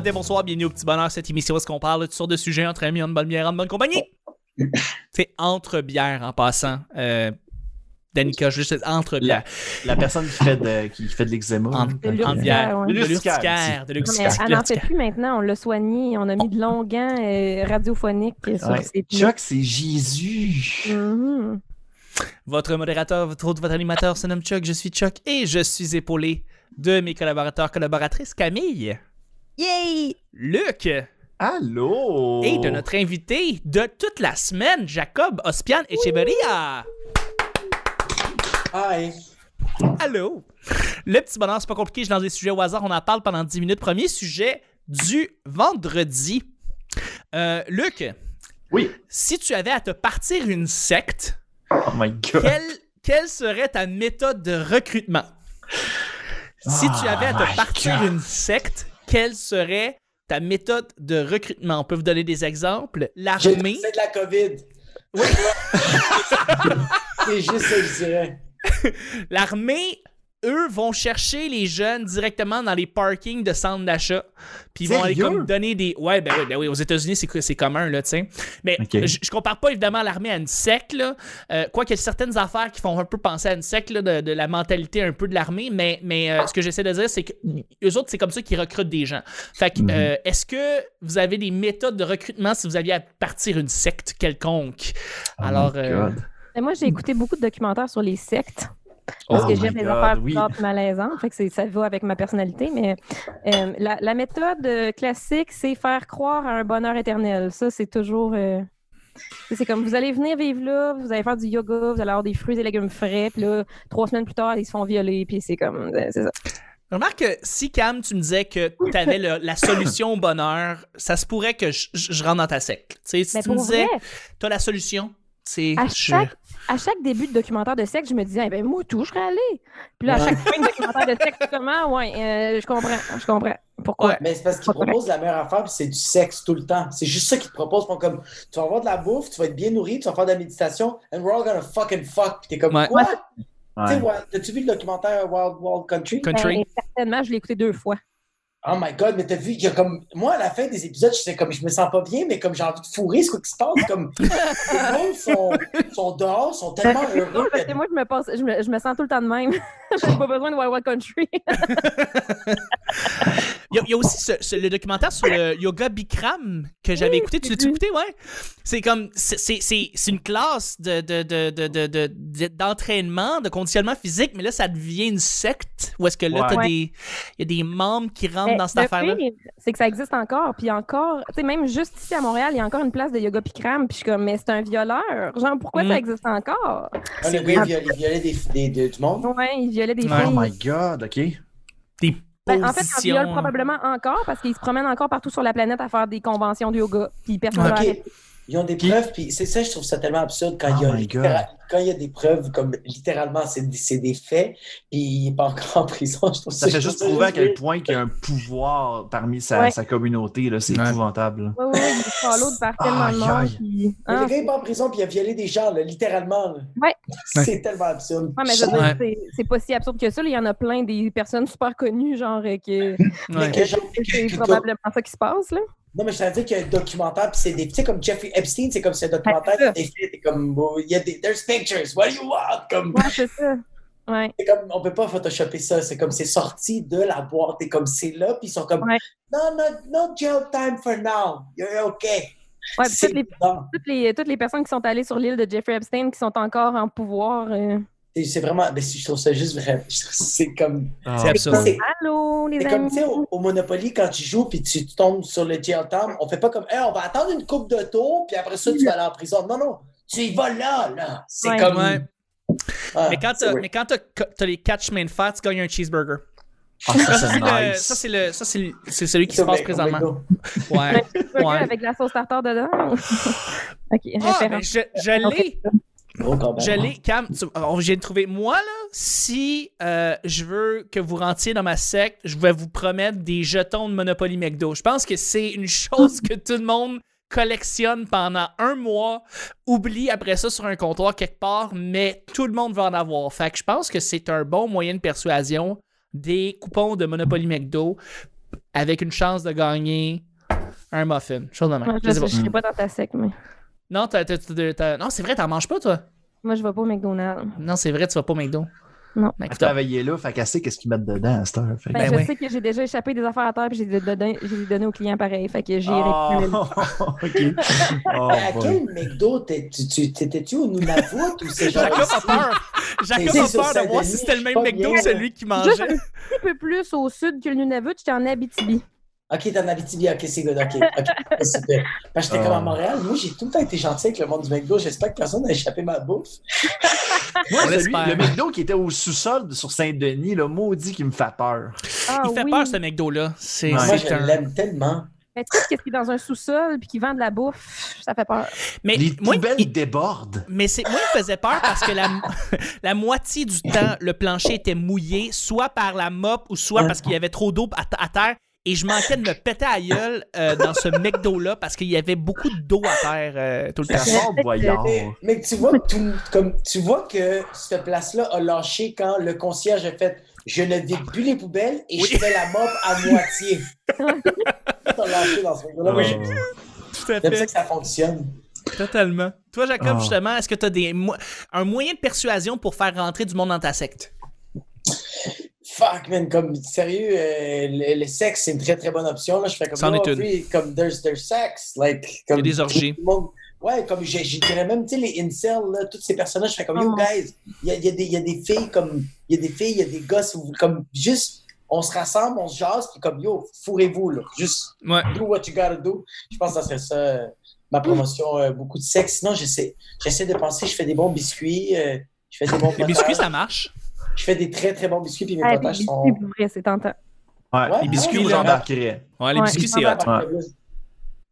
matin, bonsoir, bienvenue au Petit Bonheur, cette émission où est-ce qu'on parle de toutes sortes de sujets entre amis, en bonne bière, en bonne compagnie. C'est entre bières en passant. Euh, Danica, juste entre bières. La personne qui fait de, qui fait de l'eczéma. En, De en bière. ouais. De l'urticaire. De l'urticaire. elle n'en fait plus maintenant, on l'a soigné, on a mis de longs gants euh, radiophoniques sur Ouais. ses pieds. Chuck, c'est Jésus. Mhm. Votre modérateur, votre hôte, votre animateur se nomme Chuck, je suis Chuck et je suis épaulé de mes collaborateurs, collaboratrices Camille, Yay! Luc Allô? et de notre invité de toute la semaine, Jacob Ospian Echeverria. Hi. Allô? Le petit bonheur, c'est pas compliqué, je lance des sujets au hasard, on en parle pendant 10 minutes. Premier sujet du vendredi. Euh, Luc, Oui. si tu avais à te partir une secte, Oh my god. quelle, quelle serait ta méthode de recrutement? Si tu avais à te partir God. une secte, quelle serait ta méthode de recrutement? On peut vous donner des exemples. L'armée. C'est de la COVID. c'est juste ça que je dirais. L'armée, eux, vont chercher les jeunes directement dans les parkings de centres d'achat. Puis ils vont aller comme donner des. Ouais, ben oui, ben oui. Aux États-Unis, c'est, c'est commun, là, tu sais. Mais je, je compare pas évidemment l'armée à une secte, là. Euh, Quoique il y a certaines affaires qui font un peu penser à une secte, là, de, de la mentalité un peu de l'armée. Mais, mais euh, ce que j'essaie de dire, c'est que eux autres, c'est comme ça qu'ils recrutent des gens. Fait que, Mhm. euh, est-ce que vous avez des méthodes de recrutement si vous aviez à partir une secte quelconque? Oh Alors, euh, moi, j'ai écouté beaucoup de documentaires sur les sectes. Parce Oh que my j'aime les affaires oui. et malaisantes. Fait que ça va avec ma personnalité. Mais euh, la, la méthode euh, classique, c'est faire croire à un bonheur éternel. Ça, c'est toujours. euh, c'est comme vous allez venir vivre là, vous allez faire du yoga, vous allez avoir des fruits et légumes frais, puis là, trois semaines plus tard, ils se font violer, puis c'est comme. c'est ça. Remarque que si Cam, tu me disais que tu avais la solution au bonheur, ça se pourrait que je, je- je rentre dans ta secte. Tu sais, si Mais tu me disais, tu as la solution, c'est. à chaque, à chaque début de documentaire de sexe, je me disais, eh ben, moi, tout, je serais allé. Puis là, à chaque fin de documentaire de sexe, comment, ouais, euh, je comprends, je comprends. Pourquoi? Ouais. Mais c'est parce qu'ils proposent la meilleure affaire, puis c'est du sexe tout le temps. C'est juste ça qu'ils te proposent. Comme, tu vas avoir de la bouffe, tu vas être bien nourri, tu vas faire de la méditation, and we're all gonna fucking fuck. Puis t'es comme, Ouais. quoi? Ouais. Tu sais, Wild- T'as-tu vu le documentaire Wild Wild Country? Country. Ben, certainement, je l'ai écouté deux fois. Oh my god, mais t'as vu, il y a comme. Moi, à la fin des épisodes, je sais comme, je me sens pas bien, mais comme j'ai envie de fourrer, quoi qui se passe? Comme, les gens sont, sont dehors, sont tellement heureux. Parce que moi, je me, passe, je, me, je me sens tout le temps de même. J'ai pas besoin de Wild Wild Country. Il y, a- il y a aussi ce- ce- le documentaire sur le yoga Bikram que j'avais Oui, écouté. Tu j'ai l'as vu. écouté, ouais? C'est comme. C'est, c'est- c'est- c'est une classe de, de, de, de, de- de- de- d'entraînement, de conditionnement physique, mais là, ça devient une secte. Où est-ce que là, Ouais. t'as Ouais. des. Il y a des membres qui rentrent Mais dans cette affaire-là. pire, C'est que ça existe encore. Puis encore, tu sais, même juste ici à Montréal, il y a encore une place de yoga Bikram. Puis je suis comme, mais c'est un violeur. Genre, pourquoi Mm. ça existe encore? Ah, le gars, il violait, il violait des, des- des- du monde? Ouais, il violait des Ouais. filles. Oh my god, ok. Des Ben, en fait, il positions. viole probablement encore parce qu'il se promène encore partout sur la planète à faire des conventions de yoga. Puis personne ne Ok. l'a arrêté. Ils ont des preuves, puis c'est ça, je trouve ça tellement absurde quand, il, y a Oh quand il y a des preuves, comme littéralement, c'est des- c'est des faits, puis il n'est pas encore en prison. Je trouve Ça fait juste prouver à quel point qu'il y a un pouvoir parmi sa, Ouais. sa communauté. là. C'est Ouais. épouvantable. Oui, oui, il est follow par tellement de monde. Puis... Gars n'est pas en prison, puis il a violé des gens, là, littéralement. là. Ouais. C'est tellement absurde. Ouais, mais je veux dire, Ouais. c'est- pas si absurde que ça. là. Il y en a plein des personnes super connues, genre, euh, que Mais Ouais. que genre, que- c'est que- probablement ça qui se passe, là. Non, mais je t'ai dit qu'il y a un documentaire, puis c'est des. Tu sais, comme Jeffrey Epstein, c'est comme c'est un documentaire, des faits, t'es comme. Il y a des. There's pictures, what do you want? Comme. Ouais, c'est ça. Ouais. C'est comme, on peut pas photoshopper ça. C'est comme, c'est sorti de la boîte. Et comme, c'est là, puis ils sont comme, Ouais. non, no, no jail time for now. You're okay. Ouais, les, toutes, les, toutes les personnes qui sont allées sur l'île de Jeffrey Epstein qui sont encore en pouvoir. euh, C'est- vraiment, mais je trouve ça juste vrai. Je trouve- C'est comme, C'est absurde. c'est Allô, les c'est comme, tu sais, au, au Monopoly, quand tu joues, puis tu, tu tombes sur le jail time, on fait pas comme, Hey, on va attendre une coupe de tours, puis après ça, tu vas aller en prison. Non, non, tu y vas là, là. C'est Ouais. comme. Ouais. Ah, Mais quand c'est t'as, weird. mais quand t'as, t'as les quatre chemins de fer, tu gagnes un cheeseburger. Ah, ça, Ça, c'est nice. ça, c'est le- ça, c'est celui qui se passe présentement. Ouais. Ouais. avec la sauce tartare dedans. ok, Ah, ben, je l'ai. Je l'ai. Cam, j'ai trouvé. Moi, là, si euh, je veux que vous rentriez dans ma secte, je vais vous promettre des jetons de Monopoly McDo. Je pense que c'est une chose que tout le monde collectionne pendant un mois, oublie après ça sur un comptoir quelque part, mais tout le monde va en avoir. Fait que je pense que c'est un bon moyen de persuasion des coupons de Monopoly McDo avec une chance de gagner un muffin. Chose de même. Je ne serai pas dans ta sec, mais Non, t'as- t'as- t'as- t'as- non c'est vrai, t'en manges pas, toi? moi, je vais pas au McDonald's. Non, c'est vrai, tu vas pas au McDo. Non. Elle travaillait là, fait qu'elle sait qu'est-ce qu'ils mettent dedans à cette heure. Fait Ben, Ben je oui. sais que j'ai déjà échappé des affaires à terre puis j'ai donné, j'ai donné aux clients pareil. Fait que j'ai Oh, récupéré. ok. Oh, à quel McDo t'es- tu- tu- t'étais-tu au Nunavut ou c'est genre. Jacob a peur. Jacob a peur de voir si c'était le même McDo que celui qui Juste mangeait. un petit peu plus au sud que le Nunavut, j'étais en Abitibi. Ok, t'es en Abitibi, ok, c'est good, ok. ok, super. Parce que j'étais comme à Ah. Montréal. Moi, j'ai tout le temps été gentil avec le monde du McDo. J'espère que personne n'a échappé ma bouffe. Moi, On celui- le McDo qui était au sous-sol sur Saint-Denis, le maudit qui me fait peur. Ah, Il fait oui. peur, ce McDo-là. C'est Ouais. Moi, je un- l'aime tellement. Mais tout ce qui est dans un sous-sol puis qui vend de la bouffe, ça fait peur. Mais Les moi, poubelles il- débordent. Mais c'est moi, il faisait peur parce que la, la moitié du temps, le plancher était mouillé, soit par la mop ou soit parce qu'il y avait trop d'eau à, à terre. Et je manquais de me péter à gueule euh, dans ce McDo-là parce qu'il y avait beaucoup d'eau à terre euh, tout le temps. Mais, tu vois, tout- comme, tu vois que cette place-là a lâché quand le concierge a fait Je ne vide plus les poubelles et Oui. je fais la mop à moitié. T'as lâché dans ce McDo-là. Moi, Oui. Tout à j'aime ça fait. que ça fonctionne. Totalement. Toi, Jacob, Ah. justement, est-ce que tu as des, mo- un moyen de persuasion pour faire rentrer du monde dans ta secte? Fuck, man, comme sérieux, euh, le, le sexe, c'est une très très bonne option. Là. Je fais comme C'en oh, comme there's, there's sex. Like, comme, Il y a des orgies. Ouais, comme je, je dirais même, tu sais, les incels, là, tous ces personnages, je fais comme, yo, Oh. guys, il y a, y, a y a des filles, comme, il y a des filles, il y a des gosses, comme, juste, on se rassemble, on se jase, puis comme, yo, fourrez-vous, là. Juste, Ouais. do what you gotta do. Je pense que ça serait ça, euh, ma promotion, euh, beaucoup de sexe. Sinon, j'essaie, j'essaie de penser, je fais des bons biscuits, euh, je fais des bons Les biscuits, ça marche. Je fais des très très bons biscuits, puis mes Ah, les potages sont. biscuits, pour vrai, c'est tentant. Ouais, Ouais, les biscuits, ouais, vous là. j'embarquerais. Ouais, les biscuits, c'est hot.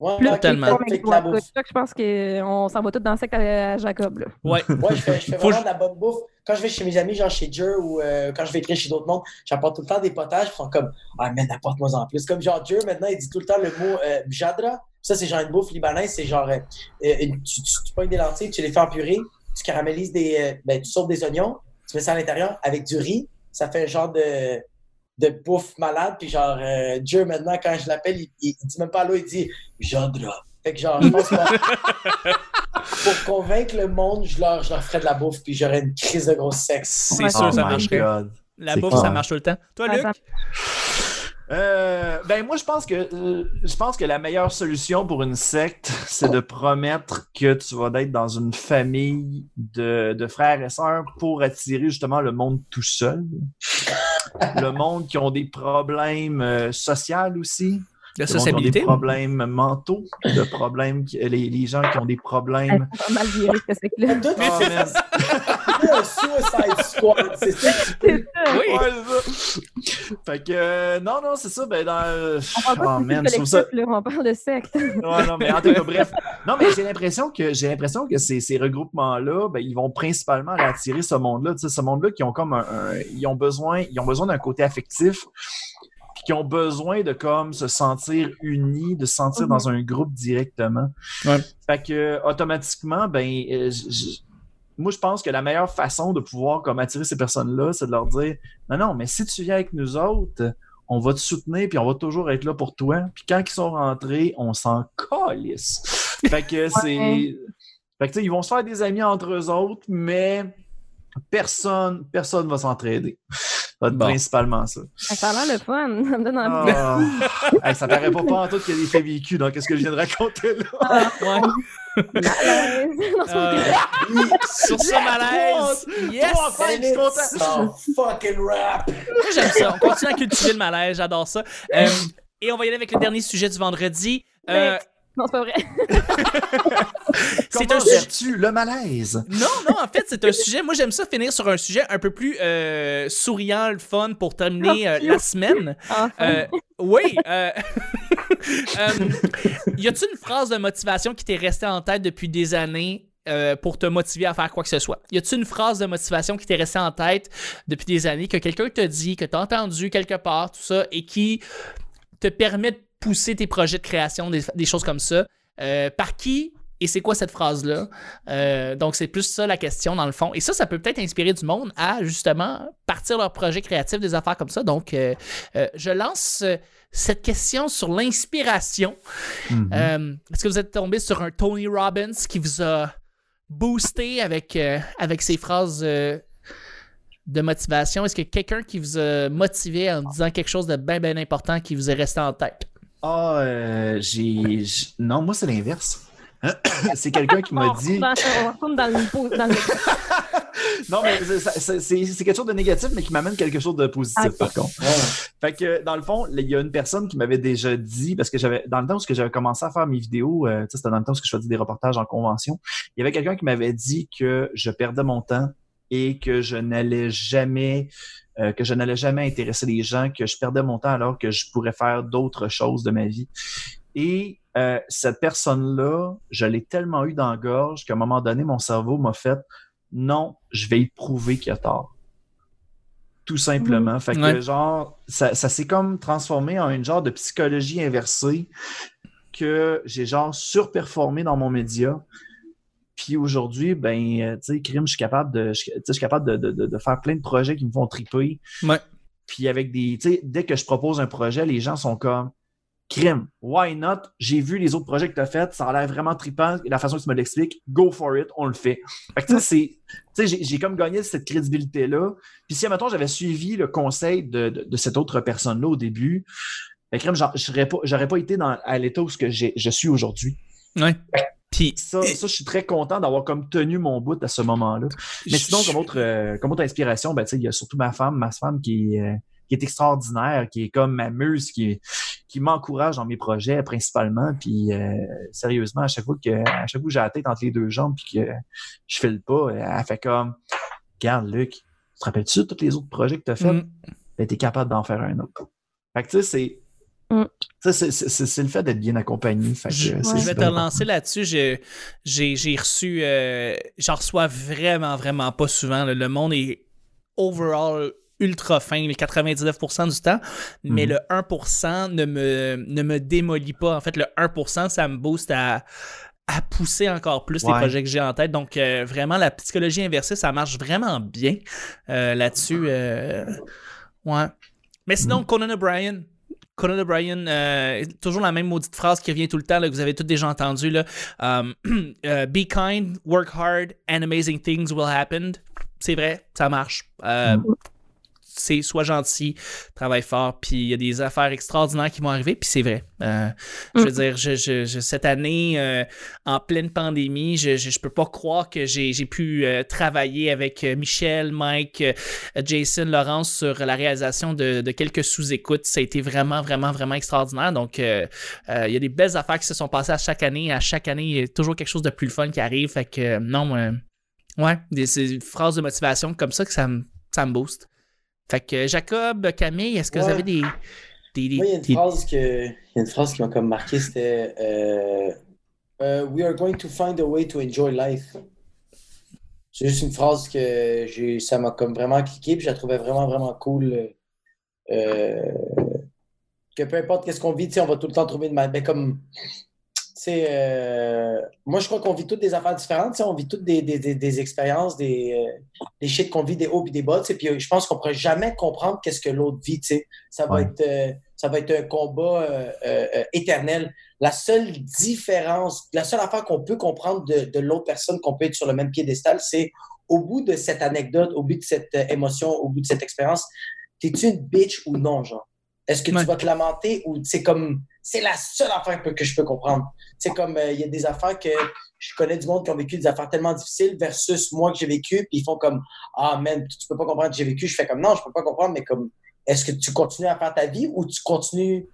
Ouais. Plus Totalement. fait- fait mais je pense qu'on s'en va tous dans le secte à, Jacob. Là. Ouais. Ouais, je fais, je fais Faut vraiment de la bonne bouffe. Quand je vais chez mes amis, genre chez Jer ou euh, quand je vais écrire chez d'autres mondes, j'apporte tout le temps des potages. Ils sont comme Ah, man, apporte-moi en plus. Comme genre Jer, maintenant, il dit tout le temps le mot euh, bjadra. Ça, c'est genre une bouffe libanaise. C'est genre, euh, euh, une- tu, tu, tu pognes des lentilles, tu les fais en purée, tu caramélises des. euh, ben, tu sautes des oignons, tu mets ça à l'intérieur avec du riz. Ça fait un genre de, de bouffe malade. Puis genre, euh, Jer, maintenant, quand je l'appelle, il, il, il dit même pas l'eau, il dit bjadra. Fait que genre, je pense que pour convaincre le monde, je leur, je leur ferais de la bouffe, puis j'aurais une crise de grosse sexe. C'est Ouais. sûr, Oh ça my marcherait. God. La bouffe, ça marche tout le temps. Toi, Luc? Euh, ben moi je pense que euh, je pense que la meilleure solution pour une secte, c'est de promettre que tu vas être dans une famille de, de frères et sœurs pour attirer justement le monde tout seul. le monde qui ont des problèmes euh, sociaux aussi. De sociabilité? des problèmes mentaux, de problèmes les, les gens qui ont des problèmes. A mal viré, ce secte-là. Toi, man. un Suicide Squad, c'est ça que tu C'est fais. ça. Oui. Ouais, c'est ça. Fait que euh, non, non, c'est ça. Ben dans. euh, On parle pas oh, de man, collectif, je trouve ça. là, on parle de secte. Non, mais en tout cas, bref. Non, mais j'ai l'impression que j'ai l'impression que ces, ces regroupements-là, ben, ils vont principalement attirer ce monde-là. Tu sais, ce monde-là qui ont comme un, un- ils ont besoin, ils ont besoin d'un côté affectif, puis qui ont besoin de comme se sentir unis, de se sentir Mhm. dans un groupe directement. Ouais. Fait que automatiquement, ben, euh, moi je pense que la meilleure façon de pouvoir comme attirer ces personnes-là, c'est de leur dire non, non, mais si tu viens avec nous autres, on va te soutenir puis on va toujours être là pour toi. Puis quand ils sont rentrés, on s'en calisse. Fait que c'est. Fait que tu sais, ils vont se faire des amis entre eux autres, mais personne, personne va s'entraider. Ça va être Bon. principalement ça. Ça a l'air le fun. Ça me donne envie. Ah. Hey, ça paraît pas pas en tout qu'il y a des faits vécus dans ce que je viens de raconter là. Ouais. C'est pas Euh, sur ce malaise, yes! Je suis content. Fucking rap. Moi, j'aime ça. On continue à cultiver le malaise. J'adore ça. Euh, et on va y aller avec le dernier sujet du vendredi. Euh, Non, c'est pas vrai. c'est Comment un sujet. le malaise? Non, non, en fait, c'est un sujet. Moi, j'aime ça finir sur un sujet un peu plus euh, souriant, le fun pour terminer euh, la semaine. Enfin. Euh, oui. Euh, euh, y a-t-il une phrase de motivation qui t'est restée en tête depuis des années euh, pour te motiver à faire quoi que ce soit? Y a-t-il une phrase de motivation qui t'est restée en tête depuis des années que quelqu'un te dit, que t'as entendu quelque part, tout ça, et qui te permet de pousser tes projets de création, des, des choses comme ça? Euh, par qui Et c'est quoi cette phrase-là? Euh, donc, c'est plus ça la question, dans le fond. Et ça, ça peut peut-être inspirer du monde à, justement, partir leur projet créatif, des affaires comme ça. Donc, euh, euh, je lance cette question sur l'inspiration. Mhm. Est-ce que vous êtes tombé sur un Tony Robbins qui vous a boosté avec, avec ses phrases de motivation? Est-ce que quelqu'un qui vous a motivé en disant quelque chose de bien, bien important qui vous est resté en tête? Ah, euh, j'ai. Non, moi, c'est l'inverse. c'est quelqu'un qui m'a dit. dans- on retourne dans le, dans le- Non, mais c'est- quelque chose de négatif, mais qui m'amène quelque chose de positif, par contre. Fait que, dans le fond, il y a une personne qui m'avait déjà dit, parce que j'avais, dans le temps où j'avais commencé à faire mes vidéos, euh, tu sais, c'était dans le temps où je faisais des reportages en convention, il y avait quelqu'un qui m'avait dit que je perdais mon temps et que je n'allais jamais, euh, que je n'allais jamais intéresser les gens, que je perdais mon temps alors que je pourrais faire d'autres choses de ma vie. Et euh, cette personne-là, je l'ai tellement eu dans la gorge qu'à un moment donné, mon cerveau m'a fait non, je vais y prouver qu'il a tort. Tout simplement. Fait que, Ouais. genre, ça, ça s'est comme transformé en une genre de psychologie inversée que j'ai genre surperformé dans mon média. Puis aujourd'hui, ben, euh, tu sais, crime, je suis capable de, je, suis capable de, de- de- faire plein de projets qui me font triper. Ouais. Puis avec des, tu sais, dès que je propose un projet, les gens sont comme, crime, why not? J'ai vu les autres projets que tu as faits, ça a l'air vraiment trippant. La façon que tu me l'expliques, go for it, on le fait. Fait que tu sais, c'est, tu sais, j'ai- comme gagné cette crédibilité-là. Puis si, mettons, j'avais suivi le conseil de, de, de cette autre personne-là au début, ben, crime, j'aurais pas, pas été dans, à l'état où ce que j'ai- je suis aujourd'hui. Ouais. Puis, Ça, ça, je suis très content d'avoir comme tenu mon bout à ce moment-là. Mais sinon, comme autre, euh, comme autre inspiration, ben, tu sais, il y a surtout ma femme, ma femme qui, est, euh, qui est extraordinaire, qui est comme ma muse, qui, qui m'encourage dans mes projets principalement. Puis euh, sérieusement, à chaque fois que à chaque fois que j'ai la tête entre les deux jambes puis que je file pas, elle fait comme Regarde, Luc, tu te rappelles-tu de tous les autres projets que tu as fait? mm, Ben, t'es capable d'en faire un autre. Fait que tu sais, c'est. Mm. c'est- le fait d'être bien accompagné. Fait que, Je, euh, je vais te relancer là-dessus. J'ai, reçu. euh, j'en reçois vraiment, vraiment pas souvent. là. Le monde est overall ultra fin, le 99% du temps, mais Mhm. le 1% ne me, ne me démolit pas. En fait, le 1%, ça me booste à, à pousser encore plus les projets que j'ai en tête. Donc, euh, vraiment, la psychologie inversée, ça marche vraiment bien euh, là-dessus. euh, ouais. Mais sinon, Conan O'Brien. Conan O'Brien, euh, toujours la même maudite phrase qui revient tout le temps, que vous avez tous déjà entendu. Là. Um, euh, Be kind, work hard, and amazing things will happen. C'est vrai, ça marche. Euh, C'est sois gentil, travaille fort, puis il y a des affaires extraordinaires qui vont arriver, puis c'est vrai. Euh, Je veux dire, je, je- je- cette année, euh, en pleine pandémie, je, je, je peux pas croire que j'ai pu euh, travailler avec Michel, Mike, Jason, Laurence sur la réalisation de, de quelques sous-écoutes. Ça a été vraiment, vraiment, vraiment extraordinaire. Donc, il y a des belles affaires qui se sont passées à chaque année. À chaque année, il y a toujours quelque chose de plus fun qui arrive. Fait que, non, ouais, des, des phrases de motivation comme ça que ça me, ça me booste. Fait que, Jacob, Camille, est-ce que vous avez des. des, des- Moi, il y a une des- phrase, que, il y a une phrase qui m'a comme marqué, c'était euh, euh, We are going to find a way to enjoy life. C'est juste une phrase que j'ai, ça m'a comme vraiment cliqué, puis je la trouvais vraiment, vraiment cool. euh, que peu importe qu'est-ce qu'on vit, on va tout le temps trouver une manière. Ben, comme, euh, moi, je crois qu'on vit toutes des affaires différentes, on vit toutes des, des, des, des expériences, des, euh, des shit qu'on vit, des hauts et des bas, puis euh, je pense qu'on ne pourra jamais comprendre qu'est-ce que l'autre vit. Ça va Ouais. être, euh, ça va être un combat éternel. La seule différence, la seule affaire qu'on peut comprendre de, de l'autre personne, qu'on peut être sur le même piédestal, c'est au bout de cette anecdote, au bout de cette émotion, au bout de cette expérience, t'es-tu une bitch ou non, genre? Est-ce que Ouais. tu vas te lamenter ou c'est comme. C'est la seule affaire que, que je peux comprendre. C'est comme euh, il y a des affaires que je connais du monde qui ont vécu des affaires tellement difficiles versus moi que j'ai vécu, puis ils font comme Ah, man, tu peux pas comprendre que j'ai vécu. Je fais comme non, je peux pas comprendre, mais comme est-ce que tu continues à faire ta vie ou tu continues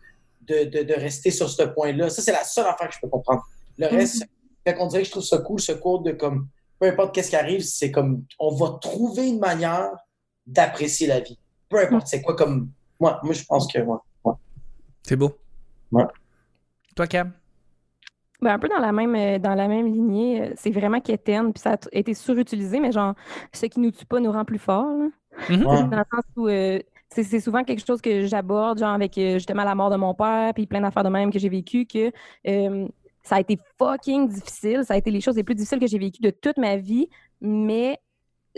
de, de, de rester sur ce point-là? Ça, c'est la seule affaire que je peux comprendre. Le reste, fait qu'on dirait que je trouve ça cool, ce cours de comme peu importe qu'est-ce qui arrive, c'est comme on va trouver une manière d'apprécier la vie. Peu importe, c'est quoi comme. Moi, moi, je pense que moi. C'est beau. Ouais. Toi, Cam? Ben, un peu dans la même, euh, dans la même lignée, euh, c'est vraiment quétaine, puis ça a été surutilisé, mais genre, ce qui nous tue pas nous rend plus forts. Mhm. Ouais. Dans le sens où euh, c'est c'est souvent quelque chose que j'aborde, genre avec justement la mort de mon père, puis plein d'affaires de même que j'ai vécu, que euh, ça a été fucking difficile. Ça a été les choses les plus difficiles que j'ai vécues de toute ma vie. Mais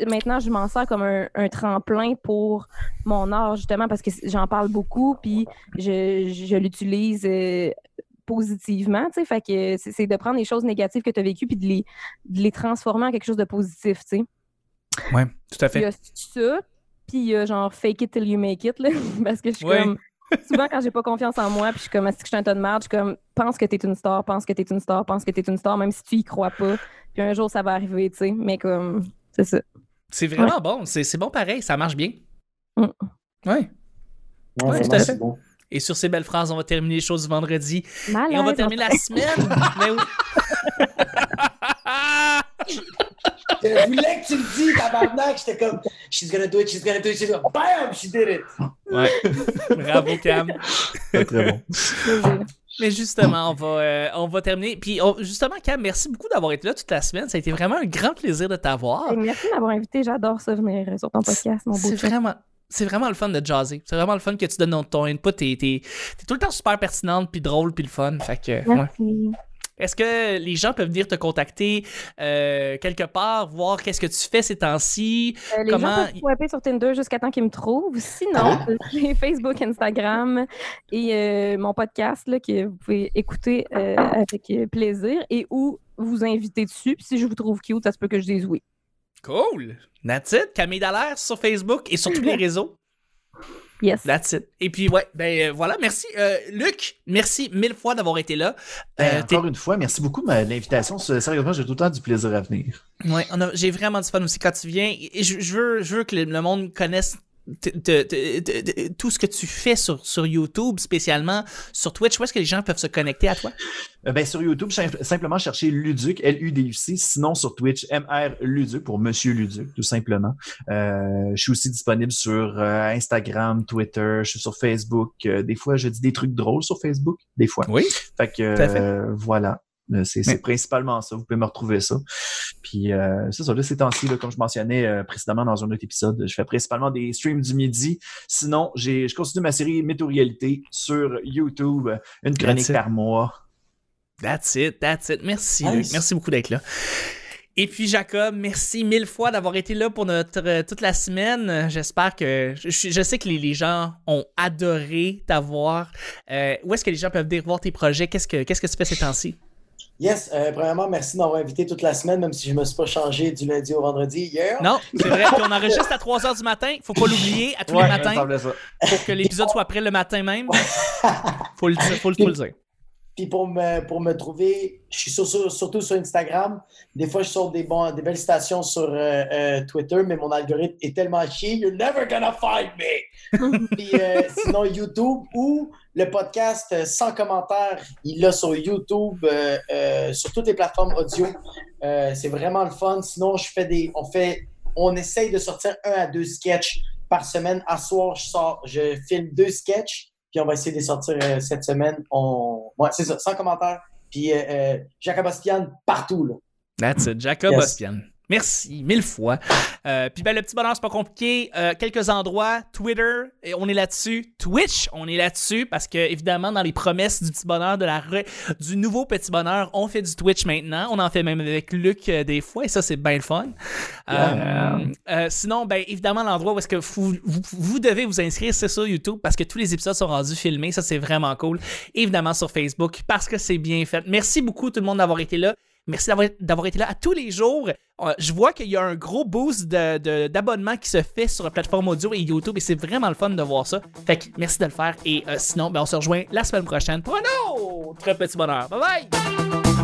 maintenant, je m'en sers comme un, un tremplin pour mon art, justement, parce que j'en parle beaucoup, puis je, je l'utilise euh, positivement, tu sais. Fait que c'est de prendre les choses négatives que tu as vécues, puis de les, de les transformer en quelque chose de positif, tu sais. Ouais, tout à Il y a fait. ça, puis il y a genre fake it till you make it, là, parce que je suis Ouais. comme. Souvent, quand j'ai pas confiance en moi, puis je suis comme, que je suis un tas de merde, je suis comme, pense que t'es une star, pense que t'es une star, pense que t'es une star, même si tu y crois pas. Puis un jour, ça va arriver, tu sais. Mais comme, c'est ça. C'est vraiment bon. C'est c'est bon pareil. Ça marche bien. Mm. Ouais. Ouais, Ouais, vraiment, tout à fait. bon. Et sur ces belles phrases, on va terminer les choses du vendredi. Malaise, Et on va terminer la semaine. Mais oui. Je voulais que tu le dis, tabarnak. J'étais comme, she's gonna do it, she's gonna do it, she's gonna... Bam! She did it! Ouais. Bravo, Cam. Très, très bon. Mais justement, on va, euh, on va terminer. Puis on- justement, Cam, merci beaucoup d'avoir été là toute la semaine. Ça a été vraiment un grand plaisir de t'avoir. Hey, merci de m'avoir invité. J'adore ça venir euh, sur ton podcast, mon beau C'est vraiment. C'est vraiment le fun de jaser. C'est vraiment le fun que tu donnes ton input. T'es, t'es- t'es tout le temps super pertinente, puis drôle, puis le fun. Fait que, ouais. Est-ce que les gens peuvent venir te contacter euh, quelque part, voir qu'est-ce que tu fais ces temps-ci? Euh, les Comment- gens peuvent sur Tinder jusqu'à temps qu'ils me trouvent. Sinon, j'ai Facebook, Instagram et euh, mon podcast là, que vous pouvez écouter euh, avec plaisir et où vous inviter dessus. Puis si je vous trouve cute, ça se peut que je dise oui. Cool! That's it. Camille Dallaire sur Facebook et sur tous les réseaux. Yes. That's it. Et puis, ouais, ben euh, voilà, merci. Euh, Luc, merci mille fois d'avoir été là. Ben, Euh, t'es- encore une fois, merci beaucoup de l'invitation. Sérieusement, j'ai tout le temps du plaisir à venir. Ouais, j'ai vraiment du fun aussi quand tu viens. Et je, je veux, je veux que le monde connaisse tout ce que tu fais sur, sur YouTube, spécialement sur Twitch. Où est-ce que les gens peuvent se connecter à toi? Euh, ben, sur YouTube, sim- simplement chercher Luduc, L-U-D-U-C. Sinon, sur Twitch, M-R Luduc pour Monsieur Luduc, tout simplement. Euh, je suis aussi disponible sur euh, Instagram, Twitter, je suis sur Facebook. Euh, des fois, je dis des trucs drôles sur Facebook, des fois. Oui. Fait que fait. voilà. C'est Mais- principalement ça. Vous pouvez me retrouver ça. Puis euh, c'est ça, là, ces temps-ci, comme je mentionnais euh, précédemment dans un autre épisode, je fais principalement des streams du midi. Sinon, je continue ma série Météo-réalité sur YouTube, une chronique par mois. That's it, that's it. Merci, Nice. Luc. Merci beaucoup d'être là. Et puis, Jacob, merci mille fois d'avoir été là pour notre euh, toute la semaine. J'espère que. Je, je- je sais que les, les gens ont adoré t'avoir. Euh, où est-ce que les gens peuvent venir voir tes projets? Qu'est-ce que, qu'est-ce que tu fais ces temps-ci? Yes, euh, premièrement, merci de m'avoir invité toute la semaine, même si je me suis pas changé du lundi au vendredi. Yeah! Non, c'est vrai. Puis on enregistre à 3 h du matin. Faut pas l'oublier à tous les Ouais, matins semblait ça. pour que l'épisode soit prêt le matin même. Faut le dire, faut, le- faut le dire. Puis pour me, pour me trouver, je suis sur- sur- surtout sur Instagram. Des fois, je sors des, bons, des belles stations sur euh, euh, Twitter, mais mon algorithme est tellement chier, you're never gonna find me! Puis euh, sinon, YouTube ou le podcast euh, sans commentaire, il l'a sur YouTube, euh, euh, sur toutes les plateformes audio. Euh, c'est vraiment le fun. Sinon, je fais des. On fait. On essaye de sortir un à deux sketchs par semaine. À soir, je sors, je filme deux sketchs, puis on va essayer de les sortir euh, cette semaine. On... Ouais, c'est ça, sans commentaire. Puis euh, euh, Jacob Ospian partout, là. That's it. Jacob Yes. Ospian. Merci mille fois. Euh, puis ben, le petit bonheur, c'est pas compliqué. Euh, quelques endroits, Twitter, et on est là-dessus. Twitch, on est là-dessus parce que évidemment dans les promesses du petit bonheur, de la re- du nouveau petit bonheur, on fait du Twitch maintenant. On en fait même avec Luc euh, des fois et ça c'est bien le fun. Yeah. Sinon, ben évidemment l'endroit où est-ce que vous, vous, vous devez vous inscrire, c'est sur YouTube parce que tous les épisodes sont rendus filmés. Ça c'est vraiment cool. Évidemment sur Facebook parce que c'est bien fait. Merci beaucoup tout le monde d'avoir été là. Merci d'avoir- été là à tous les jours. Euh, je vois qu'il y a un gros boost de- de- qui se fait sur la plateforme audio et YouTube et c'est vraiment le fun de voir ça. Fait que merci de le faire et euh, sinon, ben, on se rejoint la semaine prochaine pour un autre petit bonheur. Bye bye!